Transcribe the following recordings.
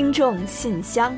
听众信箱，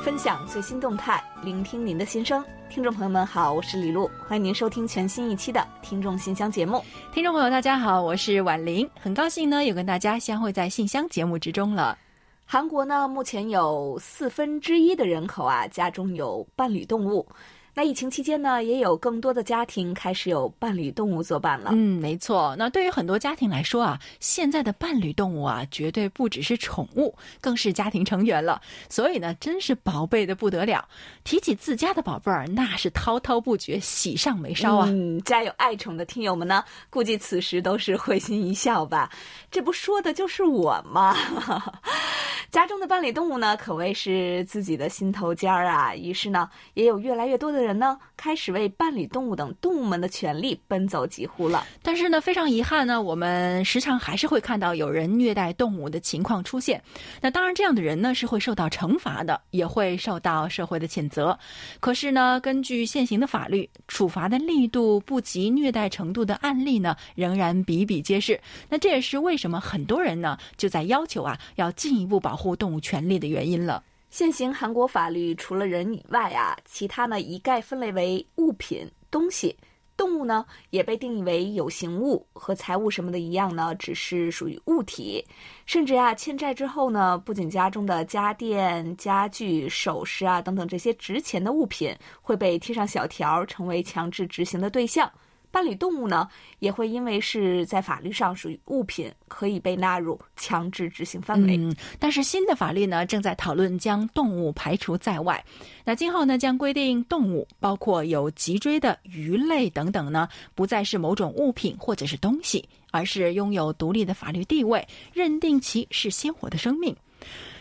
分享最新动态，聆听您的心声。听众朋友们好，我是李璐，欢迎您收听全新一期的《听众信箱》节目。听众朋友大家好，我是婉玲，很高兴呢又跟大家相会在信箱节目之中了。韩国呢，目前有四分之一的人口啊，家中有伴侣动物。那疫情期间呢，也有更多的家庭开始有伴侣动物作伴了。嗯，没错。那对于很多家庭来说啊，现在的伴侣动物啊，绝对不只是宠物，更是家庭成员了。所以呢，真是宝贝的不得了。提起自家的宝贝儿，那是滔滔不绝，喜上眉梢啊。嗯，家有爱宠的听友们呢，估计此时都是会心一笑吧。这不说的就是我吗？家中的伴侣动物呢，可谓是自己的心头尖儿啊。于是呢，也有越来越多的人呢，开始为伴侣动物等动物们的权利奔走疾呼了。但是呢，非常遗憾呢，我们时常还是会看到有人虐待动物的情况出现。那当然，这样的人呢是会受到惩罚的，也会受到社会的谴责。可是呢，根据现行的法律，处罚的力度不及虐待程度的案例呢，仍然比比皆是。那这也是为什么很多人呢就在要求啊，要进一步保护。动物权利的原因了。现行韩国法律除了人以外啊，其他呢一概分类为物品、东西。动物呢也被定义为有形物，和财物什么的一样呢，只是属于物体。甚至啊，欠债之后呢，不仅家中的家电、家具、首饰啊等等这些值钱的物品会被贴上小条，成为强制执行的对象。伴侣动物呢，也会因为是在法律上属于物品，可以被纳入强制执行范围。嗯，但是新的法律呢，正在讨论将动物排除在外。那今后呢，将规定动物，包括有脊椎的鱼类等等呢，不再是某种物品或者是东西，而是拥有独立的法律地位，认定其是鲜活的生命。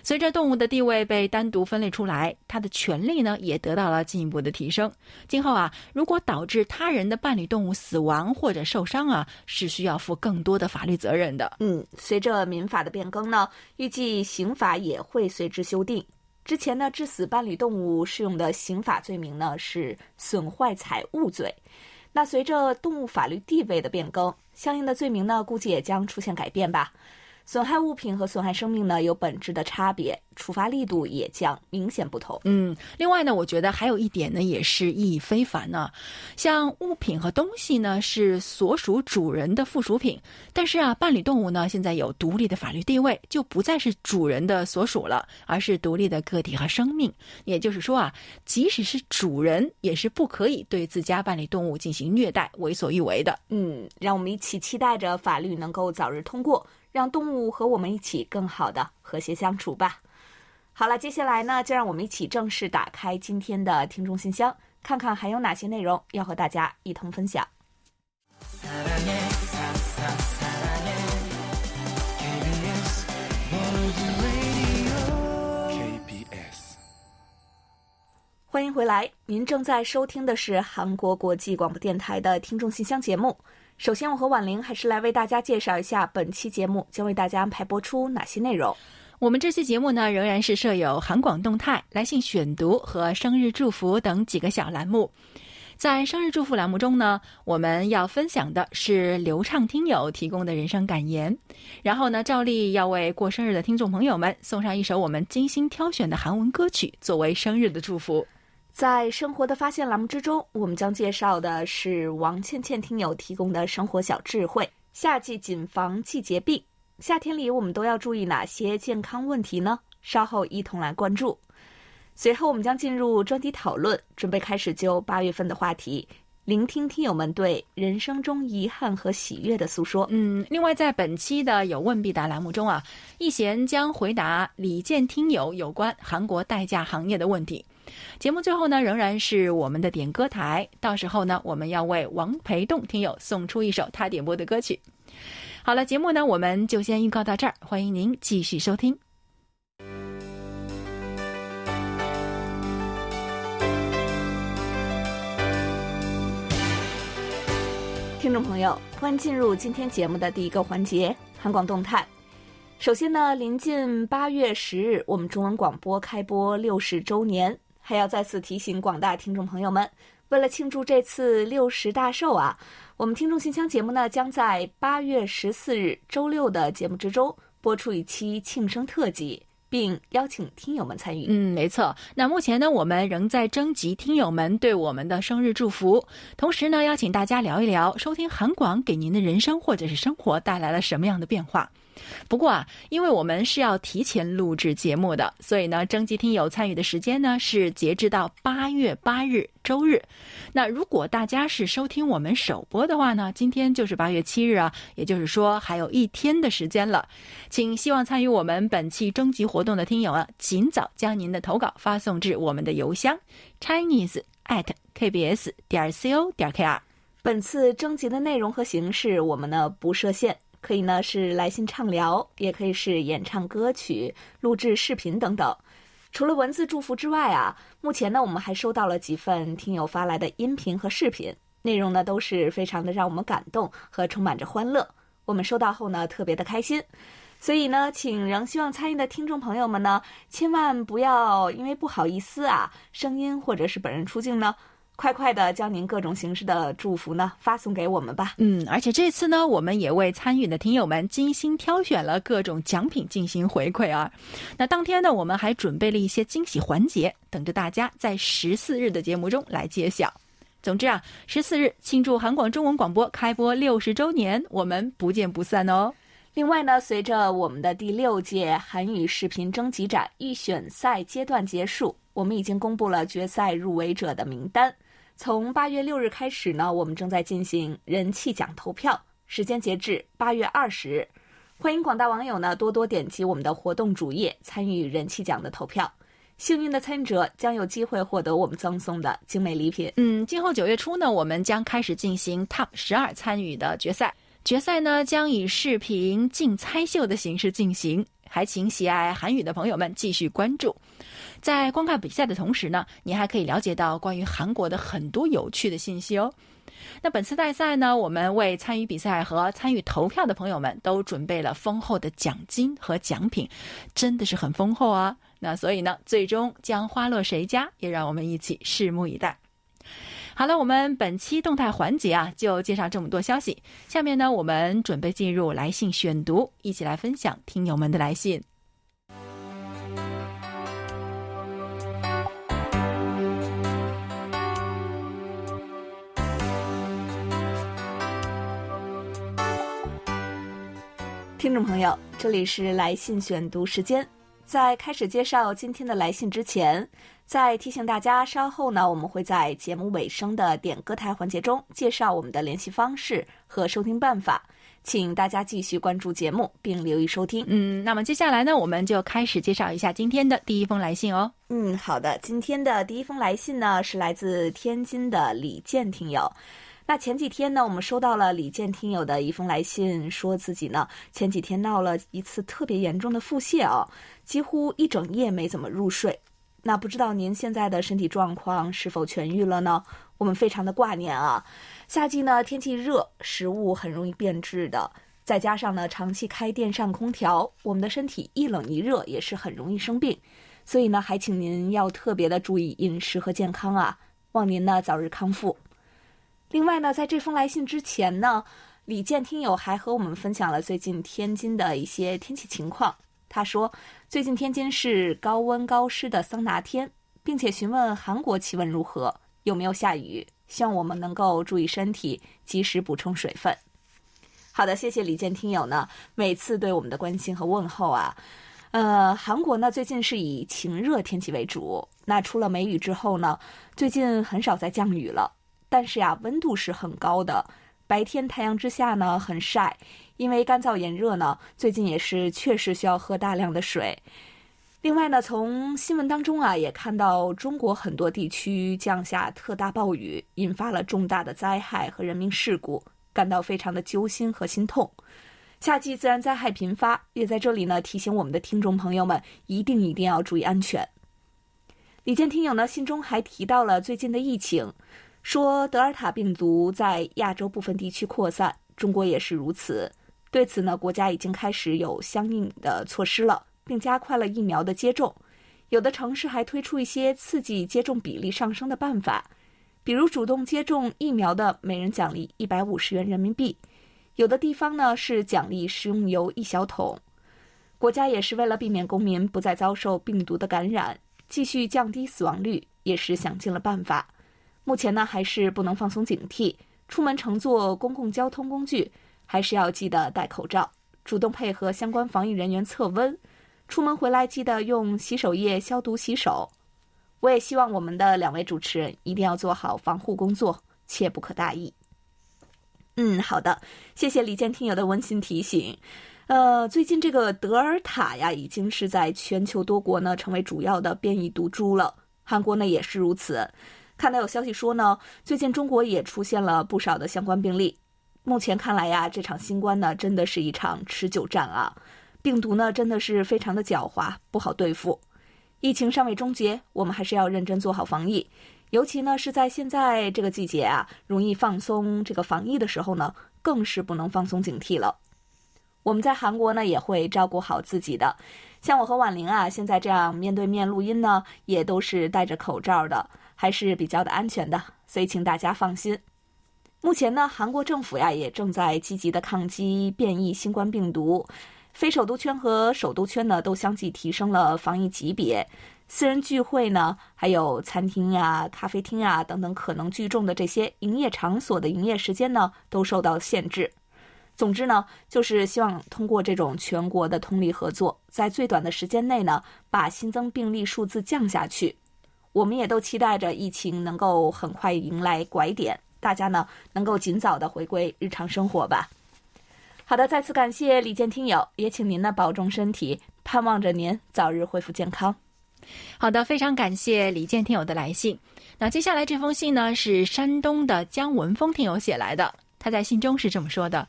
随着动物的地位被单独分类出来，它的权利呢也得到了进一步的提升。今后啊，如果导致他人的伴侣动物死亡或者受伤啊，是需要负更多的法律责任的。嗯，随着民法的变更呢，预计刑法也会随之修订。之前呢，致死伴侣动物适用的刑法罪名呢是损坏财物罪。那随着动物法律地位的变更，相应的罪名呢估计也将出现改变吧。损害物品和损害生命呢有本质的差别，处罚力度也将明显不同。嗯，另外呢，我觉得还有一点呢也是意义非凡呢。像物品和东西呢是所属主人的附属品，但是啊，伴侣动物呢现在有独立的法律地位，就不再是主人的所属了，而是独立的个体和生命。也就是说啊，即使是主人，也是不可以对自家伴侣动物进行虐待、为所欲为的。嗯，让我们一起期待着法律能够早日通过。让动物和我们一起更好的和谐相处吧。好了，接下来呢，就让我们一起正式打开今天的听众信箱，看看还有哪些内容要和大家一同分享。欢迎回来，您正在收听的是韩国国际广播电台的听众信箱节目。首先，我和婉玲还是来为大家介绍一下本期节目将为大家安排播出哪些内容。我们这期节目呢，仍然是设有韩广动态、来信选读和生日祝福等几个小栏目。在生日祝福栏目中呢，我们要分享的是流畅听友提供的人生感言，然后呢，照例要为过生日的听众朋友们送上一首我们精心挑选的韩文歌曲，作为生日的祝福。在生活的发现栏目之中，我们将介绍的是王倩倩听友提供的生活小智慧。夏季谨防季节病，夏天里我们都要注意哪些健康问题呢？稍后一同来关注。随后我们将进入专题讨论，准备开始就八月份的话题，聆听听友们对人生中遗憾和喜悦的诉说。嗯，另外在本期的有问必答栏目中啊，易贤将回答李健听友有关韩国代驾行业的问题。节目最后呢，仍然是我们的点歌台。到时候呢，我们要为王培栋听友送出一首他点播的歌曲。好了，节目呢，我们就先预告到这儿，欢迎您继续收听。听众朋友，欢迎进入今天节目的第一个环节——韩广动态。首先呢，临近八月十日，我们中文广播开播六十周年。还要再次提醒广大听众朋友们，为了庆祝这次六十大寿啊，我们听众信箱节目呢将在八月十四日周六的节目之中播出一期庆生特辑。并邀请听友们参与。嗯，没错。那目前呢，我们仍在征集听友们对我们的生日祝福，同时呢，邀请大家聊一聊收听韩广给您的人生或者是生活带来了什么样的变化。不过啊，因为我们是要提前录制节目的，所以呢，征集听友参与的时间呢是截止到八月八日周日。那如果大家是收听我们首播的话呢，今天就是八月七日啊，也就是说还有一天的时间了。请希望参与我们本期征集活动的听友啊，尽早将您的投稿发送至我们的邮箱 chinese at kbs 点 co 点 kr。本次征集的内容和形式，我们呢不设限。可以呢是来信畅聊，也可以是演唱歌曲、录制视频等等。除了文字祝福之外啊，目前呢我们还收到了几份听友发来的音频和视频，内容呢都是非常的让我们感动和充满着欢乐。我们收到后呢特别的开心，所以呢，请仍希望参与的听众朋友们呢，千万不要因为不好意思啊，声音或者是本人出镜呢。快快的将您各种形式的祝福呢发送给我们吧。嗯，而且这次呢，我们也为参与的听友们精心挑选了各种奖品进行回馈啊。那当天呢，我们还准备了一些惊喜环节，等着大家在十四日的节目中来揭晓。总之啊，十四日庆祝韩广中文广播开播六十周年，我们不见不散哦。另外呢，随着我们的第六届韩语视频征集展预选赛阶段结束，我们已经公布了决赛入围者的名单。从八月六日开始呢，我们正在进行人气奖投票，时间截至八月二十日。欢迎广大网友呢多多点击我们的活动主页参与人气奖的投票，幸运的参与者将有机会获得我们赠送的精美礼品。嗯，今后九月初呢，我们将开始进行 TOP 十二参与的决赛，决赛呢将以视频竞猜秀的形式进行，还请喜爱韩语的朋友们继续关注。在观看比赛的同时呢，你还可以了解到关于韩国的很多有趣的信息哦。那本次大赛呢，我们为参与比赛和参与投票的朋友们都准备了丰厚的奖金和奖品，真的是很丰厚啊。那所以呢，最终将花落谁家，也让我们一起拭目以待。好了，我们本期动态环节啊，就介绍这么多消息。下面呢，我们准备进入来信选读，一起来分享听友们的来信。听众朋友，这里是来信选读时间。在开始介绍今天的来信之前，再提醒大家，稍后呢，我们会在节目尾声的点歌台环节中介绍我们的联系方式和收听办法，请大家继续关注节目并留意收听。嗯，那么接下来呢，我们就开始介绍一下今天的第一封来信哦。嗯，好的，今天的第一封来信呢，是来自天津的李健听友。那前几天呢，我们收到了李健听友的一封来信，说自己呢前几天闹了一次特别严重的腹泻啊，几乎一整夜没怎么入睡。那不知道您现在的身体状况是否痊愈了呢？我们非常的挂念啊。夏季呢天气热，食物很容易变质的，再加上呢长期开电扇空调，我们的身体一冷一热也是很容易生病。所以呢，还请您要特别的注意饮食和健康啊。望您呢早日康复。另外呢，在这封来信之前呢，李健听友还和我们分享了最近天津的一些天气情况。他说，最近天津是高温高湿的桑拿天，并且询问韩国气温如何，有没有下雨，希望我们能够注意身体，及时补充水分。好的，谢谢李健听友呢，每次对我们的关心和问候啊。呃，韩国呢最近是以晴热天气为主，那出了梅雨之后呢，最近很少再降雨了。但是呀，温度是很高的，白天太阳之下呢很晒，因为干燥炎热呢，最近也是确实需要喝大量的水。另外呢，从新闻当中啊也看到中国很多地区降下特大暴雨，引发了重大的灾害和人命事故，感到非常的揪心和心痛。夏季自然灾害频发，也在这里呢提醒我们的听众朋友们，一定一定要注意安全。李健听友呢信中还提到了最近的疫情。说德尔塔病毒在亚洲部分地区扩散，中国也是如此。对此呢，国家已经开始有相应的措施了，并加快了疫苗的接种。有的城市还推出一些刺激接种比例上升的办法。比如主动接种疫苗的，每人奖励一百五十元人民币；有的地方呢是奖励食用油一小桶。国家也是为了避免公民不再遭受病毒的感染，继续降低死亡率，也是想尽了办法。目前呢，还是不能放松警惕。出门乘坐公共交通工具，还是要记得戴口罩，主动配合相关防疫人员测温。出门回来记得用洗手液消毒洗手。我也希望我们的两位主持人一定要做好防护工作，切不可大意。嗯，好的，谢谢李健听友的温馨提醒。呃，最近这个德尔塔呀，已经是在全球多国呢成为主要的变异毒株了。韩国呢也是如此。看到有消息说呢，最近中国也出现了不少的相关病例。目前看来呀，这场新冠呢真的是一场持久战啊。病毒呢真的是非常的狡猾，不好对付。疫情尚未终结，我们还是要认真做好防疫。尤其呢是在现在这个季节啊，容易放松这个防疫的时候呢，更是不能放松警惕了。我们在韩国呢也会照顾好自己的，像我和婉玲啊，现在这样面对面录音呢，也都是戴着口罩的，还是比较的安全的，所以请大家放心。目前呢，韩国政府呀也正在积极的抗击变异新冠病毒，非首都圈和首都圈呢都相继提升了防疫级别，私人聚会呢，还有餐厅呀、咖啡厅啊等等可能聚众的这些营业场所的营业时间呢，都受到限制。总之呢，就是希望通过这种全国的通力合作，在最短的时间内呢，把新增病例数字降下去。我们也都期待着疫情能够很快迎来拐点，大家呢能够尽早的回归日常生活吧。好的，再次感谢李健听友，也请您呢保重身体，盼望着您早日恢复健康。好的，非常感谢李健听友的来信。那接下来这封信呢是山东的姜文峰听友写来的，他在信中是这么说的。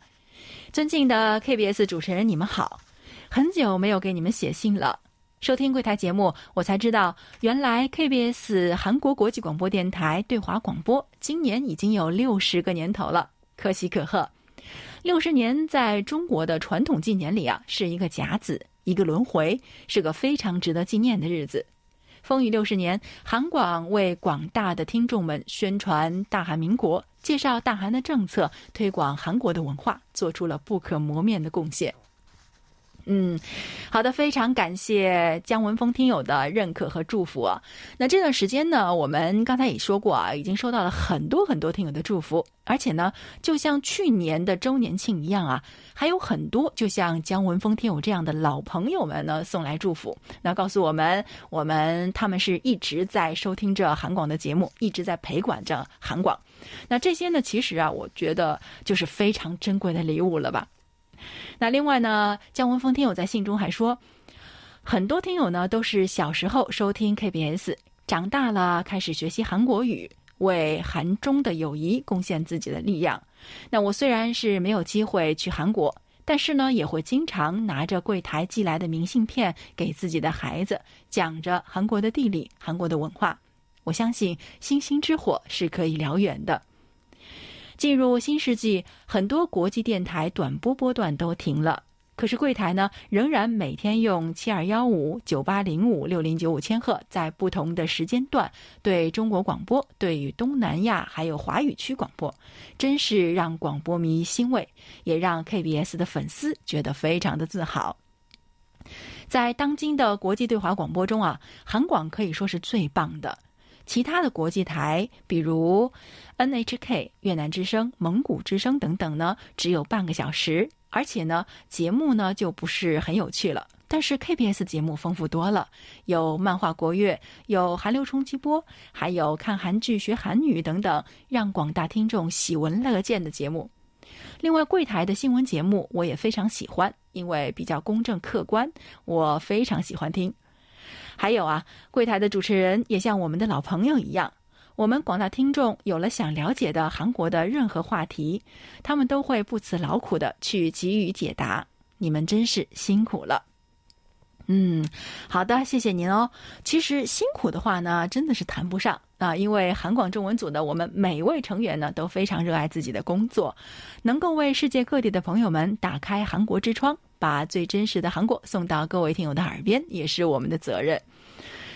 尊敬的 KBS 主持人，你们好！很久没有给你们写信了。收听柜台节目，我才知道，原来 KBS 韩国国际广播电台对华广播今年已经有六十个年头了，可喜可贺。六十年在中国的传统纪年里啊，是一个甲子，一个轮回，是个非常值得纪念的日子。风雨六十年，韩广为广大的听众们宣传大韩民国，介绍大韩的政策，推广韩国的文化，做出了不可磨灭的贡献。嗯，好的，非常感谢姜文峰听友的认可和祝福啊。那这段时间呢，我们刚才也说过啊，已经收到了很多很多听友的祝福，而且呢，就像去年的周年庆一样啊，还有很多就像姜文峰听友这样的老朋友们呢送来祝福，那告诉我们，我们他们是一直在收听着韩广的节目，一直在陪管着韩广。那这些呢，其实啊，我觉得就是非常珍贵的礼物了吧。那另外呢，姜文峰听友在信中还说，很多听友呢都是小时候收听 KBS，长大了开始学习韩国语，为韩中的友谊贡献自己的力量。那我虽然是没有机会去韩国，但是呢也会经常拿着柜台寄来的明信片给自己的孩子讲着韩国的地理、韩国的文化。我相信星星之火是可以燎原的。进入新世纪，很多国际电台短波波段都停了，可是柜台呢，仍然每天用七二幺五九八零五六零九五千赫，在不同的时间段对中国广播，对于东南亚还有华语区广播，真是让广播迷欣慰，也让 KBS 的粉丝觉得非常的自豪。在当今的国际对华广播中啊，韩广可以说是最棒的。其他的国际台，比如 NHK、越南之声、蒙古之声等等呢，只有半个小时，而且呢，节目呢就不是很有趣了。但是 KBS 节目丰富多了，有漫画国乐，有韩流冲击波，还有看韩剧学韩语等等，让广大听众喜闻乐见的节目。另外，柜台的新闻节目我也非常喜欢，因为比较公正客观，我非常喜欢听。还有啊，柜台的主持人也像我们的老朋友一样，我们广大听众有了想了解的韩国的任何话题，他们都会不辞劳苦的去给予解答。你们真是辛苦了。嗯，好的，谢谢您哦。其实辛苦的话呢，真的是谈不上啊，因为韩广中文组的我们每位成员呢都非常热爱自己的工作，能够为世界各地的朋友们打开韩国之窗。把最真实的韩国送到各位听友的耳边，也是我们的责任。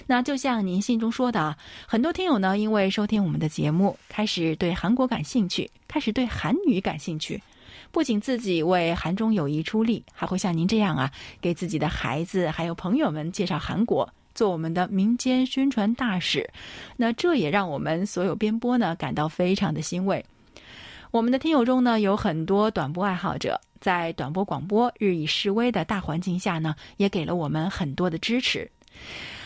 那就像您信中说的，很多听友呢，因为收听我们的节目，开始对韩国感兴趣，开始对韩语感兴趣。不仅自己为韩中友谊出力，还会像您这样啊，给自己的孩子还有朋友们介绍韩国，做我们的民间宣传大使。那这也让我们所有编播呢感到非常的欣慰。我们的听友中呢，有很多短波爱好者，在短波广播日益式微的大环境下呢，也给了我们很多的支持。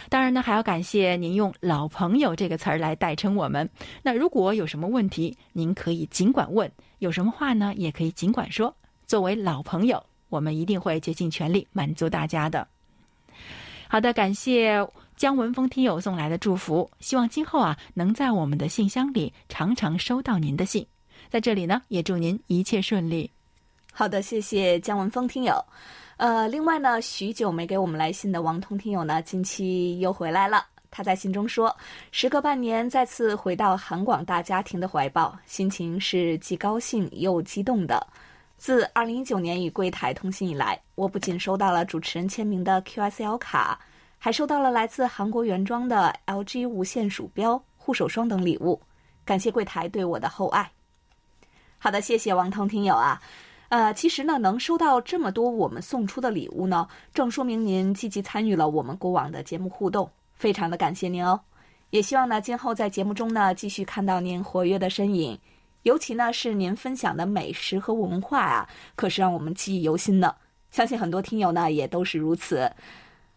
当然呢，还要感谢您用“老朋友”这个词儿来代称我们。那如果有什么问题，您可以尽管问；有什么话呢，也可以尽管说。作为老朋友，我们一定会竭尽全力满足大家的。好的，感谢姜文峰听友送来的祝福，希望今后啊，能在我们的信箱里常常收到您的信。在这里呢，也祝您一切顺利。好的，谢谢姜文峰听友。呃，另外呢，许久没给我们来信的王通听友呢，近期又回来了。他在信中说：“时隔半年，再次回到韩广大家庭的怀抱，心情是既高兴又激动的。自2019年与柜台通信以来，我不仅收到了主持人签名的 QSL 卡，还收到了来自韩国原装的 LG 无线鼠标、护手霜等礼物。感谢柜台对我的厚爱。”好的，谢谢王通听友啊，呃，其实呢，能收到这么多我们送出的礼物呢，正说明您积极参与了我们过往的节目互动，非常的感谢您哦。也希望呢，今后在节目中呢，继续看到您活跃的身影，尤其呢是您分享的美食和文化啊，可是让我们记忆犹新的。相信很多听友呢也都是如此。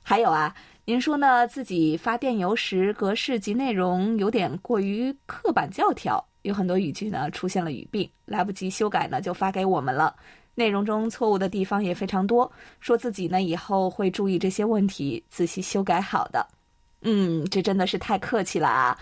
还有啊，您说呢自己发电邮时格式及内容有点过于刻板教条。有很多语句呢出现了语病，来不及修改呢就发给我们了。内容中错误的地方也非常多，说自己呢以后会注意这些问题，仔细修改好的。嗯，这真的是太客气了啊！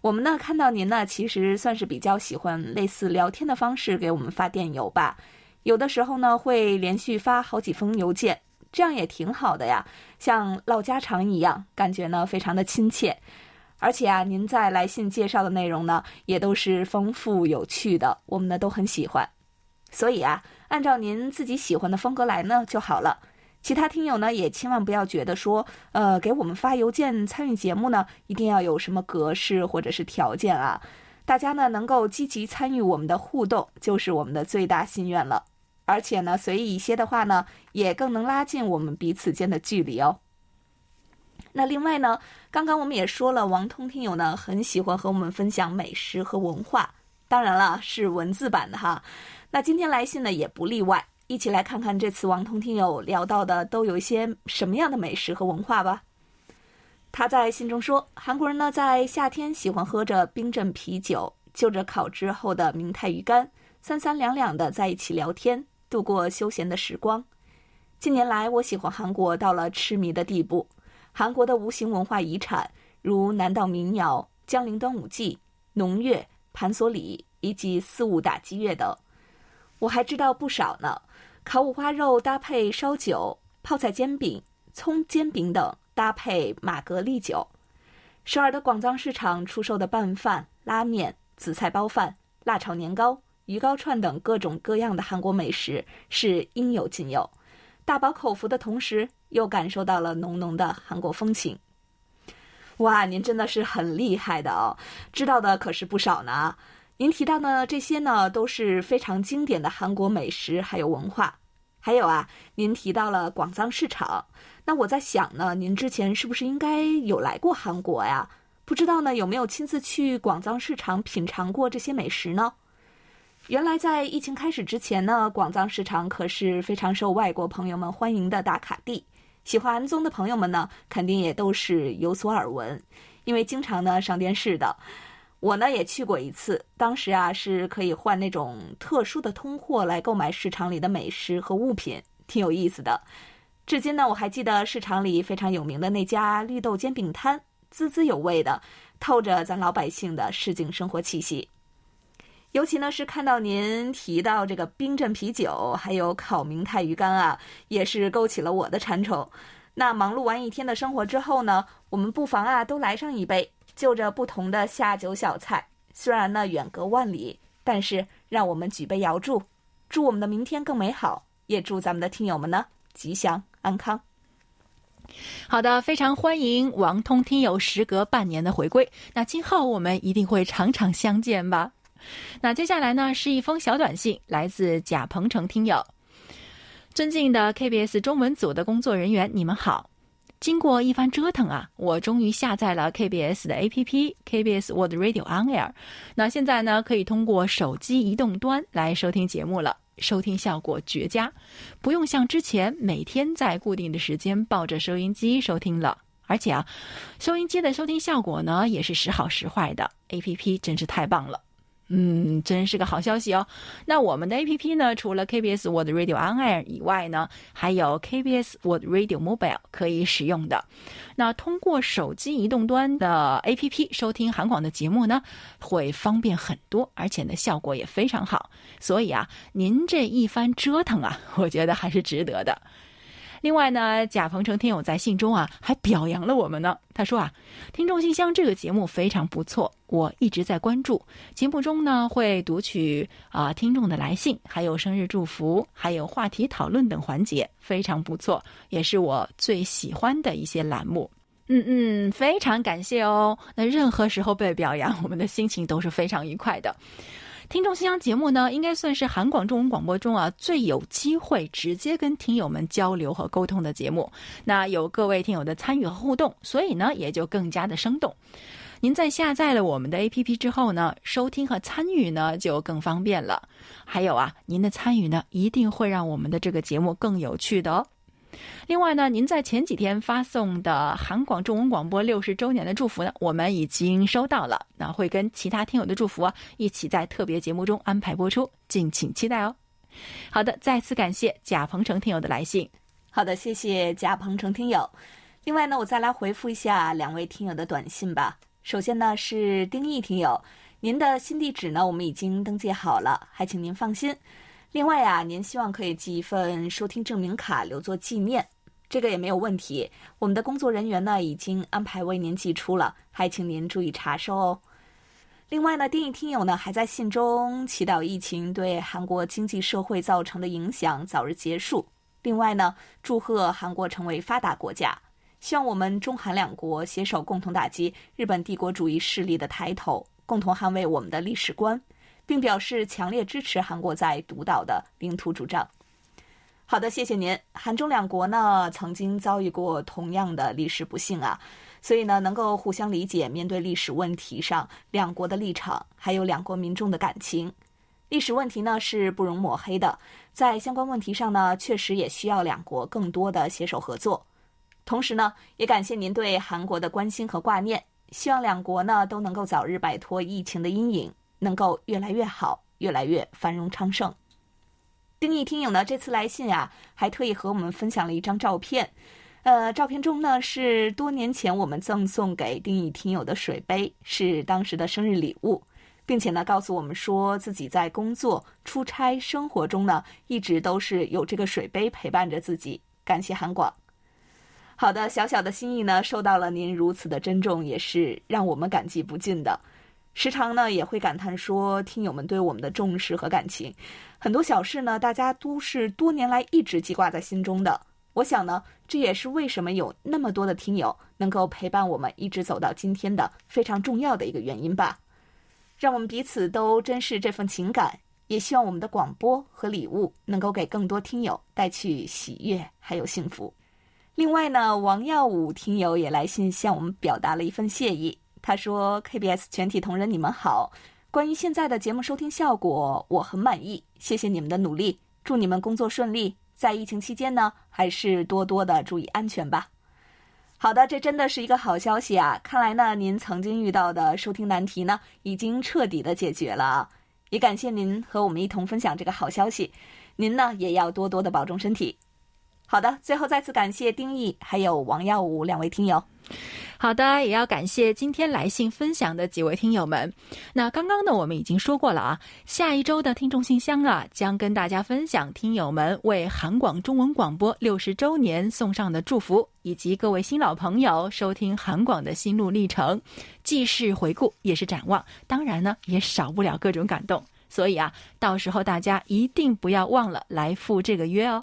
我们呢看到您呢，其实算是比较喜欢类似聊天的方式给我们发电邮吧。有的时候呢会连续发好几封邮件，这样也挺好的呀，像唠家常一样，感觉呢非常的亲切。而且啊，您在来信介绍的内容呢，也都是丰富有趣的，我们呢都很喜欢。所以啊，按照您自己喜欢的风格来呢就好了。其他听友呢也千万不要觉得说，呃，给我们发邮件参与节目呢，一定要有什么格式或者是条件啊。大家呢能够积极参与我们的互动，就是我们的最大心愿了。而且呢，随意一些的话呢，也更能拉近我们彼此间的距离哦。那另外呢，刚刚我们也说了，王通听友呢很喜欢和我们分享美食和文化，当然了是文字版的哈。那今天来信呢也不例外，一起来看看这次王通听友聊到的都有一些什么样的美食和文化吧。他在信中说，韩国人呢在夏天喜欢喝着冰镇啤酒，就着烤制后的明太鱼干，三三两两的在一起聊天，度过休闲的时光。近年来，我喜欢韩国到了痴迷的地步。韩国的无形文化遗产，如南岛民谣、江陵端午祭、农乐、盘索里以及四五打击乐等，我还知道不少呢。烤五花肉搭配烧酒，泡菜煎饼、葱煎饼等搭配马格利酒。首尔的广藏市场出售的拌饭、拉面、紫菜包饭、辣炒年糕、鱼糕串等各种各样的韩国美食是应有尽有。大饱口福的同时，又感受到了浓浓的韩国风情。哇，您真的是很厉害的哦，知道的可是不少呢。您提到的这些呢，都是非常经典的韩国美食还有文化。还有啊，您提到了广藏市场，那我在想呢，您之前是不是应该有来过韩国呀？不知道呢，有没有亲自去广藏市场品尝过这些美食呢？原来在疫情开始之前呢，广藏市场可是非常受外国朋友们欢迎的打卡地。喜欢安宗的朋友们呢，肯定也都是有所耳闻，因为经常呢上电视的。我呢也去过一次，当时啊是可以换那种特殊的通货来购买市场里的美食和物品，挺有意思的。至今呢我还记得市场里非常有名的那家绿豆煎饼摊，滋滋有味的，透着咱老百姓的市井生活气息。尤其呢是看到您提到这个冰镇啤酒，还有烤明太鱼干啊，也是勾起了我的馋虫。那忙碌完一天的生活之后呢，我们不妨啊都来上一杯，就着不同的下酒小菜。虽然呢远隔万里，但是让我们举杯遥祝，祝我们的明天更美好，也祝咱们的听友们呢吉祥安康。好的，非常欢迎王通听友时隔半年的回归。那今后我们一定会常常相见吧？那接下来呢是一封小短信，来自贾鹏程听友。尊敬的 KBS 中文组的工作人员，你们好。经过一番折腾啊，我终于下载了 KBS 的 APP KBS World Radio On Air。那现在呢，可以通过手机移动端来收听节目了，收听效果绝佳，不用像之前每天在固定的时间抱着收音机收听了。而且啊，收音机的收听效果呢也是时好时坏的，APP 真是太棒了。嗯，真是个好消息哦。那我们的 A P P 呢，除了 K B S World Radio On Air 以外呢，还有 K B S World Radio Mobile 可以使用的。那通过手机移动端的 A P P 收听韩广的节目呢，会方便很多，而且呢效果也非常好。所以啊，您这一番折腾啊，我觉得还是值得的。另外呢，贾鹏程听友在信中啊还表扬了我们呢。他说啊，听众信箱这个节目非常不错，我一直在关注。节目中呢会读取啊听众的来信，还有生日祝福，还有话题讨论等环节，非常不错，也是我最喜欢的一些栏目。嗯嗯，非常感谢哦。那任何时候被表扬，我们的心情都是非常愉快的。听众信箱节目呢，应该算是韩广中文广播中啊最有机会直接跟听友们交流和沟通的节目。那有各位听友的参与和互动，所以呢也就更加的生动。您在下载了我们的 APP 之后呢，收听和参与呢就更方便了。还有啊，您的参与呢一定会让我们的这个节目更有趣的哦。另外呢，您在前几天发送的韩广中文广播六十周年的祝福呢，我们已经收到了，那会跟其他听友的祝福啊一起在特别节目中安排播出，敬请期待哦。好的，再次感谢贾鹏程听友的来信。好的，谢谢贾鹏程听友。另外呢，我再来回复一下两位听友的短信吧。首先呢是丁毅听友，您的新地址呢我们已经登记好了，还请您放心。另外呀，您希望可以寄一份收听证明卡留作纪念，这个也没有问题。我们的工作人员呢已经安排为您寄出了，还请您注意查收哦。另外呢，丁义听友呢还在信中祈祷疫情对韩国经济社会造成的影响早日结束。另外呢，祝贺韩国成为发达国家，希望我们中韩两国携手共同打击日本帝国主义势力的抬头，共同捍卫我们的历史观。并表示强烈支持韩国在独岛的领土主张。好的，谢谢您。韩中两国呢曾经遭遇过同样的历史不幸啊，所以呢能够互相理解，面对历史问题上两国的立场，还有两国民众的感情。历史问题呢是不容抹黑的，在相关问题上呢确实也需要两国更多的携手合作。同时呢也感谢您对韩国的关心和挂念，希望两国呢都能够早日摆脱疫情的阴影。能够越来越好，越来越繁荣昌盛。丁义听友呢，这次来信啊，还特意和我们分享了一张照片。呃，照片中呢是多年前我们赠送给丁义听友的水杯，是当时的生日礼物，并且呢告诉我们说自己在工作、出差、生活中呢，一直都是有这个水杯陪伴着自己。感谢韩广。好的，小小的心意呢，受到了您如此的珍重，也是让我们感激不尽的。时常呢也会感叹说，听友们对我们的重视和感情，很多小事呢，大家都是多年来一直记挂在心中的。我想呢，这也是为什么有那么多的听友能够陪伴我们一直走到今天的非常重要的一个原因吧。让我们彼此都珍视这份情感，也希望我们的广播和礼物能够给更多听友带去喜悦还有幸福。另外呢，王耀武听友也来信向我们表达了一份谢意。他说：“KBS 全体同仁，你们好。关于现在的节目收听效果，我很满意，谢谢你们的努力，祝你们工作顺利。在疫情期间呢，还是多多的注意安全吧。”好的，这真的是一个好消息啊！看来呢，您曾经遇到的收听难题呢，已经彻底的解决了啊。也感谢您和我们一同分享这个好消息。您呢，也要多多的保重身体。好的，最后再次感谢丁毅还有王耀武两位听友。好的，也要感谢今天来信分享的几位听友们。那刚刚呢，我们已经说过了啊，下一周的听众信箱啊，将跟大家分享听友们为韩广中文广播六十周年送上的祝福，以及各位新老朋友收听韩广的心路历程，既是回顾，也是展望。当然呢，也少不了各种感动。所以啊，到时候大家一定不要忘了来赴这个约哦。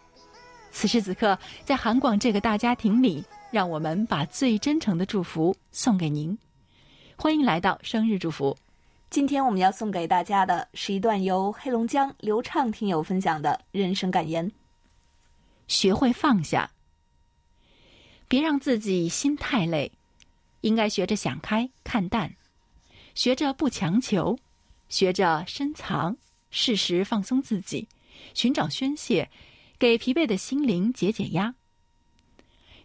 此时此刻，在韩广这个大家庭里，让我们把最真诚的祝福送给您。欢迎来到生日祝福。今天我们要送给大家的是一段由黑龙江刘畅听友分享的人生感言：学会放下，别让自己心太累。应该学着想开、看淡，学着不强求，学着深藏，适时放松自己，寻找宣泄，给疲惫的心灵解解压。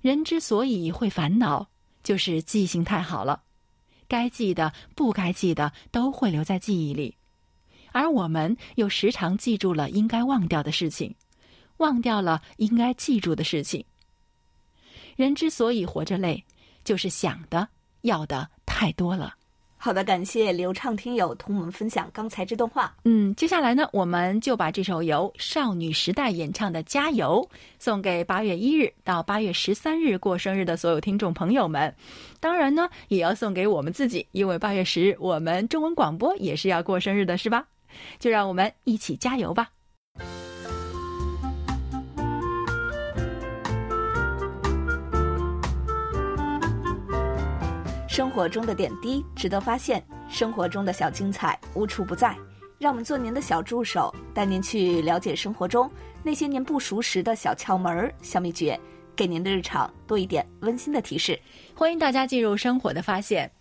人之所以会烦恼，就是记性太好了，该记的、不该记的都会留在记忆里，而我们又时常记住了应该忘掉的事情，忘掉了应该记住的事情。人之所以活着累。就是想的、要的太多了。好的，感谢流畅听友同我们分享刚才这段话。嗯，接下来呢，我们就把这首由少女时代演唱的《加油》送给八月一日到八月十三日过生日的所有听众朋友们。当然呢，也要送给我们自己，因为八月十日我们中文广播也是要过生日的，是吧？就让我们一起加油吧。生活中的点滴值得发现，生活中的小精彩无处不在。让我们做您的小助手，带您去了解生活中那些您不熟识的小窍门、小秘诀，给您的日常多一点温馨的提示。欢迎大家进入生活的发现。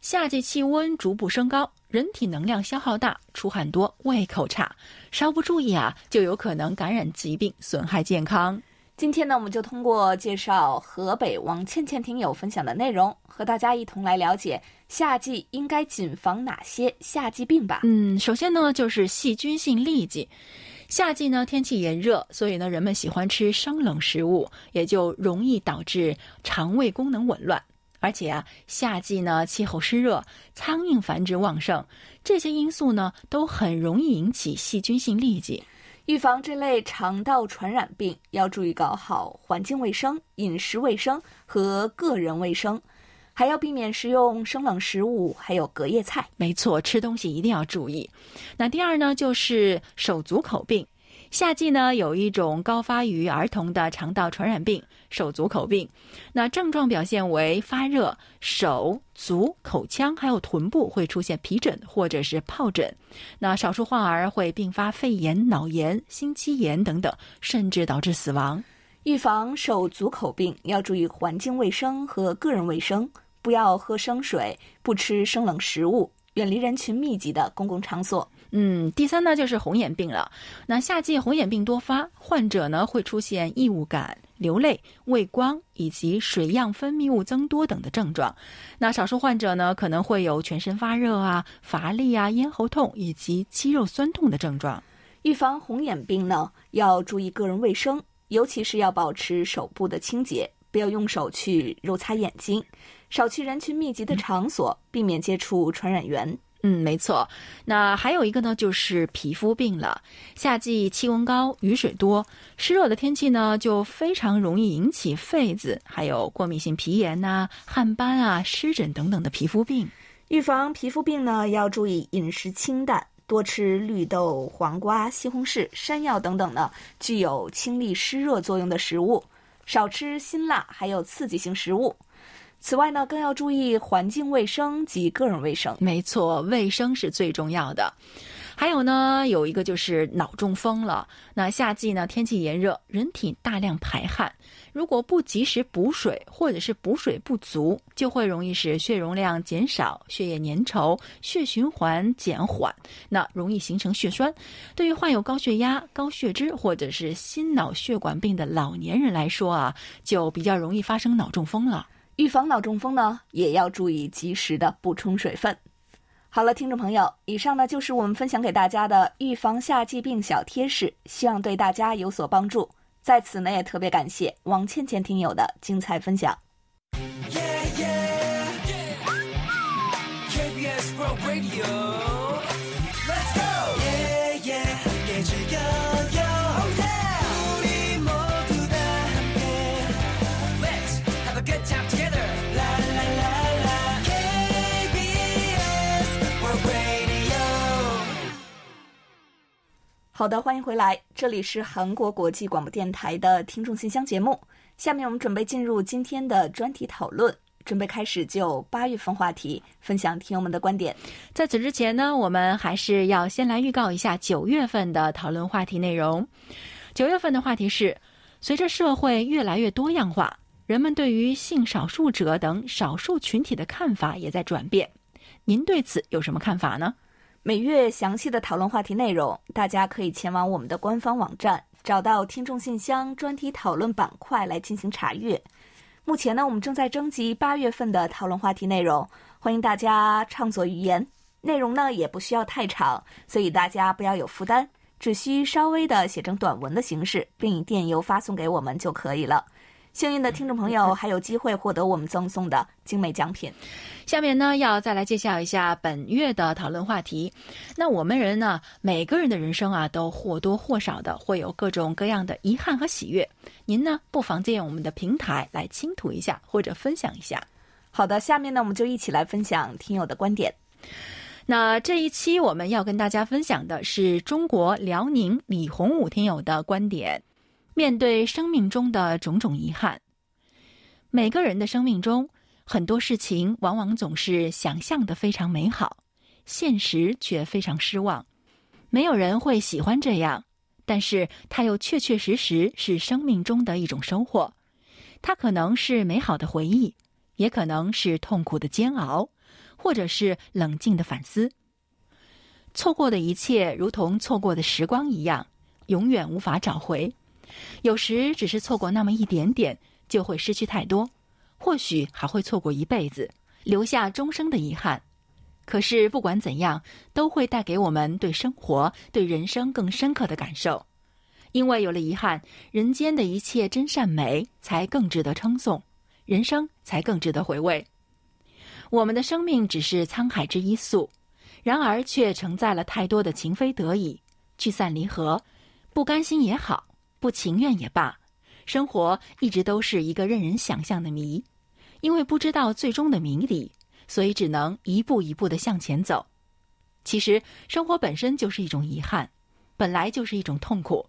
夏季气温逐步升高，人体能量消耗大，出汗多，胃口差，稍不注意啊，就有可能感染疾病，损害健康。今天呢，我们就通过介绍河北王倩倩听友分享的内容，和大家一同来了解夏季应该谨防哪些夏季病吧。嗯，首先呢，就是细菌性痢疾。夏季呢，天气炎热，所以呢，人们喜欢吃生冷食物，也就容易导致肠胃功能紊乱。而且啊，夏季呢，气候湿热，苍蝇繁殖旺盛，这些因素呢，都很容易引起细菌性痢疾。预防这类肠道传染病，要注意搞好环境卫生、饮食卫生和个人卫生，还要避免食用生冷食物，还有隔夜菜。没错，吃东西一定要注意。那第二呢，就是手足口病。夏季呢，有一种高发于儿童的肠道传染病——手足口病。那症状表现为发热，手足、口腔还有臀部会出现皮疹或者是疱疹。那少数患儿会并发肺炎、脑炎、心肌炎等等，甚至导致死亡。预防手足口病要注意环境卫生和个人卫生，不要喝生水，不吃生冷食物，远离人群密集的公共场所。嗯，第三呢就是红眼病了。那夏季红眼病多发，患者呢会出现异物感、流泪、畏光以及水样分泌物增多等的症状。那少数患者呢可能会有全身发热啊、乏力啊、咽喉痛以及肌肉酸痛的症状。预防红眼病呢，要注意个人卫生，尤其是要保持手部的清洁，不要用手去揉擦眼睛，少去人群密集的场所，避免接触传染源。嗯，没错。那还有一个呢，就是皮肤病了。夏季气温高，雨水多，湿热的天气呢，就非常容易引起痱子，还有过敏性皮炎呐、汗斑啊、湿疹等等的皮肤病。预防皮肤病呢，要注意饮食清淡，多吃绿豆、黄瓜、西红柿、山药等等呢，具有清利湿热作用的食物，少吃辛辣还有刺激性食物。此外呢，更要注意环境卫生及个人卫生。没错，卫生是最重要的。还有呢，有一个就是脑中风了。那夏季呢，天气炎热，人体大量排汗，如果不及时补水，或者是补水不足，就会容易使血容量减少，血液粘稠，血循环减缓，那容易形成血栓。对于患有高血压、高血脂或者是心脑血管病的老年人来说啊，就比较容易发生脑中风了。预防脑中风呢，也要注意及时的补充水分。好了，听众朋友，以上呢就是我们分享给大家的预防夏季病小贴士，希望对大家有所帮助。在此呢，也特别感谢王倩倩听友的精彩分享。好的，欢迎回来，这里是韩国国际广播电台的听众信箱节目。下面我们准备进入今天的专题讨论，准备开始就八月份话题分享听友们的观点。在此之前呢，我们还是要先来预告一下九月份的讨论话题内容。九月份的话题是：随着社会越来越多样化，人们对于性少数者等少数群体的看法也在转变。您对此有什么看法呢？每月详细的讨论话题内容，大家可以前往我们的官方网站，找到听众信箱专题讨论板块来进行查阅。目前呢，我们正在征集八月份的讨论话题内容，欢迎大家畅所欲言。内容呢也不需要太长，所以大家不要有负担，只需稍微的写成短文的形式，并以电邮发送给我们就可以了。幸运的听众朋友还有机会获得我们赠送的精美奖品。下面呢，要再来介绍一下本月的讨论话题。那我们人呢，每个人的人生啊，都或多或少的会有各种各样的遗憾和喜悦。您呢，不妨借用我们的平台来倾吐一下，或者分享一下。好的，下面呢，我们就一起来分享听友的观点。那这一期我们要跟大家分享的是中国辽宁李洪武听友的观点。面对生命中的种种遗憾，每个人的生命中，很多事情往往总是想象的非常美好，现实却非常失望。没有人会喜欢这样，但是它又确确实实是生命中的一种收获。它可能是美好的回忆，也可能是痛苦的煎熬，或者是冷静的反思。错过的一切，如同错过的时光一样，永远无法找回。有时只是错过那么一点点，就会失去太多，或许还会错过一辈子，留下终生的遗憾。可是不管怎样，都会带给我们对生活、对人生更深刻的感受。因为有了遗憾，人间的一切真善美才更值得称颂，人生才更值得回味。我们的生命只是沧海之一粟，然而却承载了太多的情非得已、聚散离合，不甘心也好。不情愿也罢，生活一直都是一个任人想象的谜，因为不知道最终的谜底，所以只能一步一步的向前走。其实，生活本身就是一种遗憾，本来就是一种痛苦，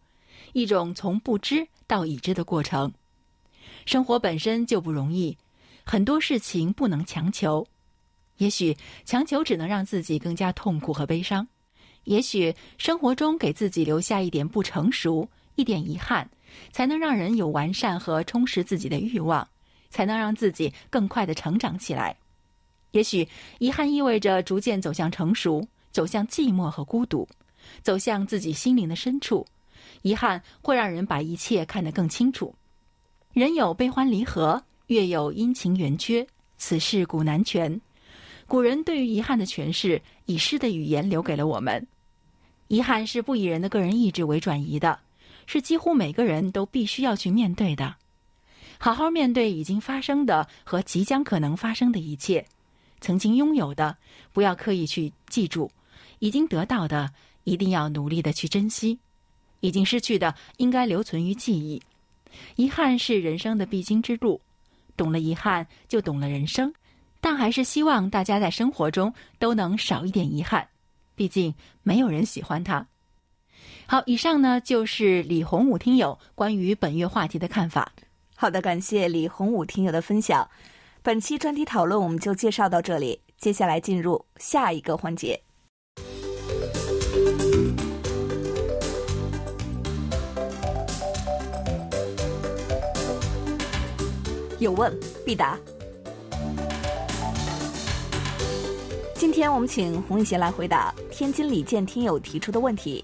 一种从不知到已知的过程。生活本身就不容易，很多事情不能强求。也许强求只能让自己更加痛苦和悲伤，也许生活中给自己留下一点不成熟。一点遗憾，才能让人有完善和充实自己的欲望，才能让自己更快的成长起来。也许遗憾意味着逐渐走向成熟，走向寂寞和孤独，走向自己心灵的深处。遗憾会让人把一切看得更清楚。人有悲欢离合，月有阴晴圆缺，此事古难全。古人对于遗憾的诠释，以诗的语言留给了我们。遗憾是不以人的个人意志为转移的。是几乎每个人都必须要去面对的，好好面对已经发生的和即将可能发生的一切。曾经拥有的，不要刻意去记住；已经得到的，一定要努力的去珍惜；已经失去的，应该留存于记忆。遗憾是人生的必经之路，懂了遗憾，就懂了人生。但还是希望大家在生活中都能少一点遗憾，毕竟没有人喜欢它。好，以上呢就是李洪武听友关于本月话题的看法。好的，感谢李洪武听友的分享。本期专题讨论我们就介绍到这里，接下来进入下一个环节。有问必答。今天我们请洪宇贤来回答天津李健听友提出的问题。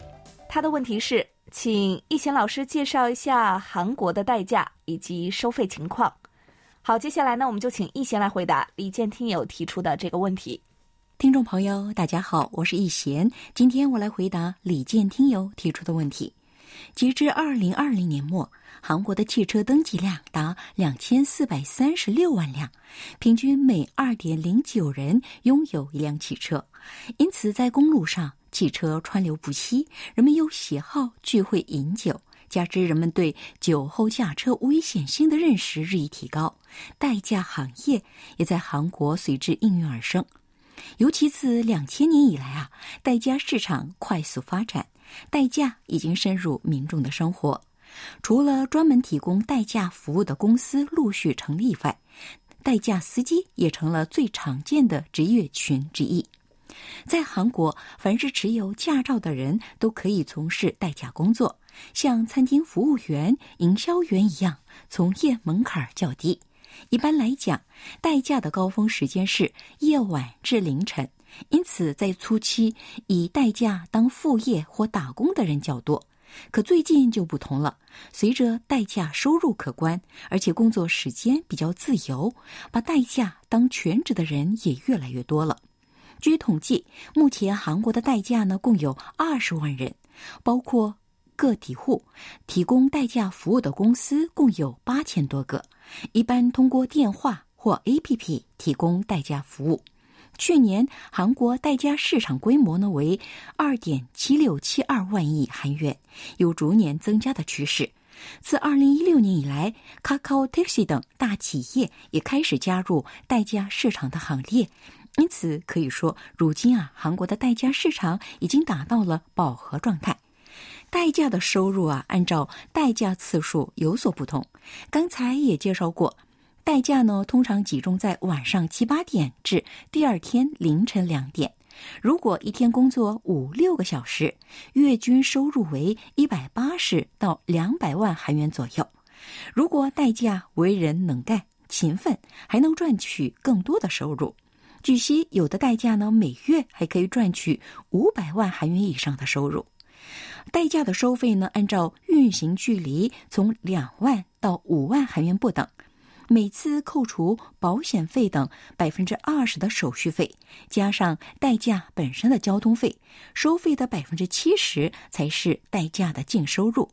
他的问题是，请易贤老师介绍一下韩国的代驾以及收费情况。好，接下来呢，我们就请易贤来回答李健听友提出的这个问题。听众朋友，大家好，我是易贤。今天我来回答李健听友提出的问题。截至二零二零年末，韩国的汽车登记量达两千四百三十六万辆，平均每二点零九人拥有一辆汽车。因此，在公路上，汽车川流不息，人们又喜好聚会饮酒。加之人们对酒后驾车危险性的认识日益提高，代驾行业也在韩国随之应运而生。尤其自两千年以来啊，代驾市场快速发展，代驾已经深入民众的生活。除了专门提供代驾服务的公司陆续成立外，代驾司机也成了最常见的职业群之一。在韩国，凡是持有驾照的人都可以从事代驾工作，像餐厅服务员、营销员一样，从业门槛较低。一般来讲，代驾的高峰时间是夜晚至凌晨，因此在初期以代驾当副业或打工的人较多。可最近就不同了，随着代驾收入可观，而且工作时间比较自由，把代驾当全职的人也越来越多了。据统计，目前韩国的代驾呢共有二十万人，包括个体户，提供代驾服务的公司共有八千多个，一般通过电话或 APP 提供代驾服务。去年韩国代驾市场规模呢为二点七六七二万亿韩元，有逐年增加的趋势。自二零一六年以来，Kakao Taxi 等大企业也开始加入代驾市场的行列。因此可以说，如今啊，韩国的代驾市场已经达到了饱和状态。代驾的收入啊，按照代驾次数有所不同。刚才也介绍过，代驾呢通常集中在晚上七八点至第二天凌晨两点。如果一天工作五六个小时，月均收入为一百八十到两百万韩元左右。如果代驾为人能干、勤奋，还能赚取更多的收入。据悉，有的代驾呢，每月还可以赚取五百万韩元以上的收入。代驾的收费呢，按照运行距离，从两万到五万韩元不等。每次扣除保险费等百分之二十的手续费，加上代驾本身的交通费，收费的百分之七十才是代驾的净收入。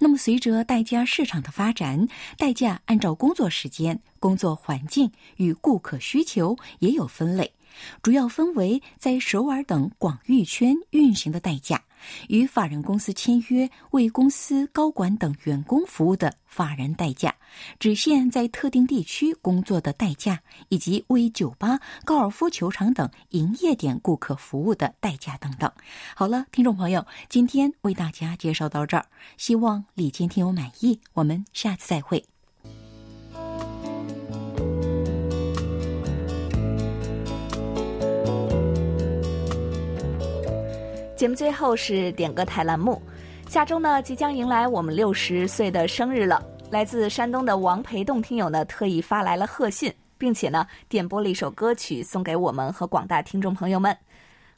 那么，随着代驾市场的发展，代驾按照工作时间、工作环境与顾客需求也有分类，主要分为在首尔等广域圈运行的代驾。与法人公司签约为公司高管等员工服务的法人代驾，只限在特定地区工作的代驾，以及为酒吧、高尔夫球场等营业点顾客服务的代驾等等。好了，听众朋友，今天为大家介绍到这儿，希望李坚听友满意。我们下次再会。节目最后是点歌台栏目，下周呢即将迎来我们六十岁的生日了。来自山东的王培栋听友呢特意发来了贺信，并且呢点播了一首歌曲送给我们和广大听众朋友们。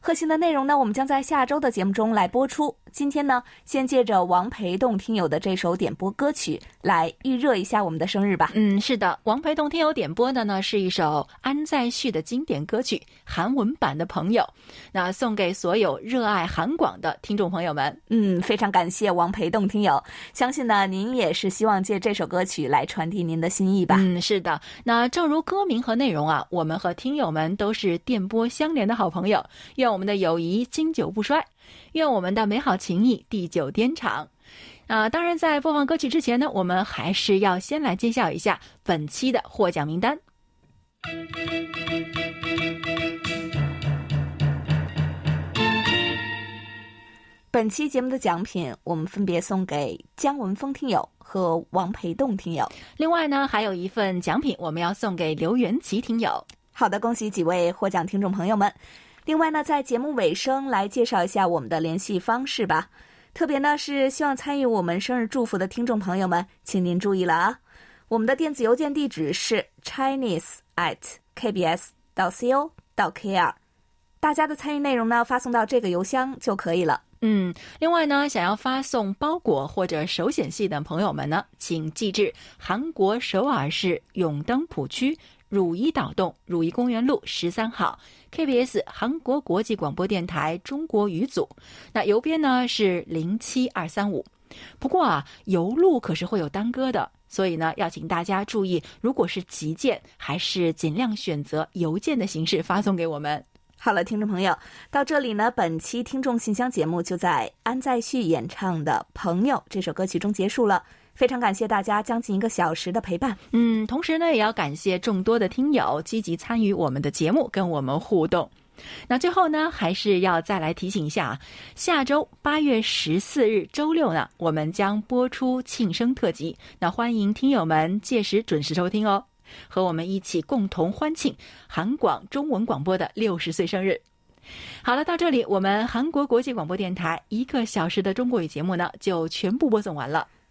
贺信的内容呢，我们将在下周的节目中来播出。今天呢，先借着王培栋听友的这首点播歌曲来预热一下我们的生日吧。嗯，是的，王培栋听友点播的呢是一首安在旭的经典歌曲，韩文版的朋友，那送给所有热爱韩广的听众朋友们。嗯，非常感谢王培栋听友，相信呢您也是希望借这首歌曲来传递您的心意吧。嗯，是的，那正如歌名和内容啊，我们和听友们都是电波相连的好朋友，愿我们的友谊经久不衰，愿我们的美好情谊地久天长。啊、当然，在播放歌曲之前呢，我们还是要先来揭晓一下本期的获奖名单。本期节目的奖品，我们分别送给姜文峰听友和王培栋听友。另外呢，还有一份奖品我们要送给刘元琪听友。好的，恭喜几位获奖听众朋友们。另外呢，在节目尾声来介绍一下我们的联系方式吧。特别呢是希望参与我们生日祝福的听众朋友们，请您注意了啊！我们的电子邮件地址是 chinese at kbs 到 co 到 kr，大家的参与内容呢发送到这个邮箱就可以了。嗯，另外呢，想要发送包裹或者手写信的朋友们呢，请寄至韩国首尔市永登浦区汝矣岛洞汝矣公园路十三号，KBS 韩国国际广播电台中国语组。那邮编呢是零七二三五。不过啊，邮路可是会有耽搁的，所以呢，要请大家注意，如果是急件，还是尽量选择邮件的形式发送给我们。好了，听众朋友，到这里呢，本期听众信箱节目就在安在旭演唱的《朋友》这首歌曲中结束了。非常感谢大家将近一个小时的陪伴。嗯，同时呢，也要感谢众多的听友积极参与我们的节目，跟我们互动。那最后呢，还是要再来提醒一下，下周八月十四日周六呢，我们将播出庆生特辑。那欢迎听友们届时准时收听哦，和我们一起共同欢庆韩广中文广播的六十岁生日。好了，到这里，我们韩国国际广播电台一个小时的中国语节目呢，就全部播送完了。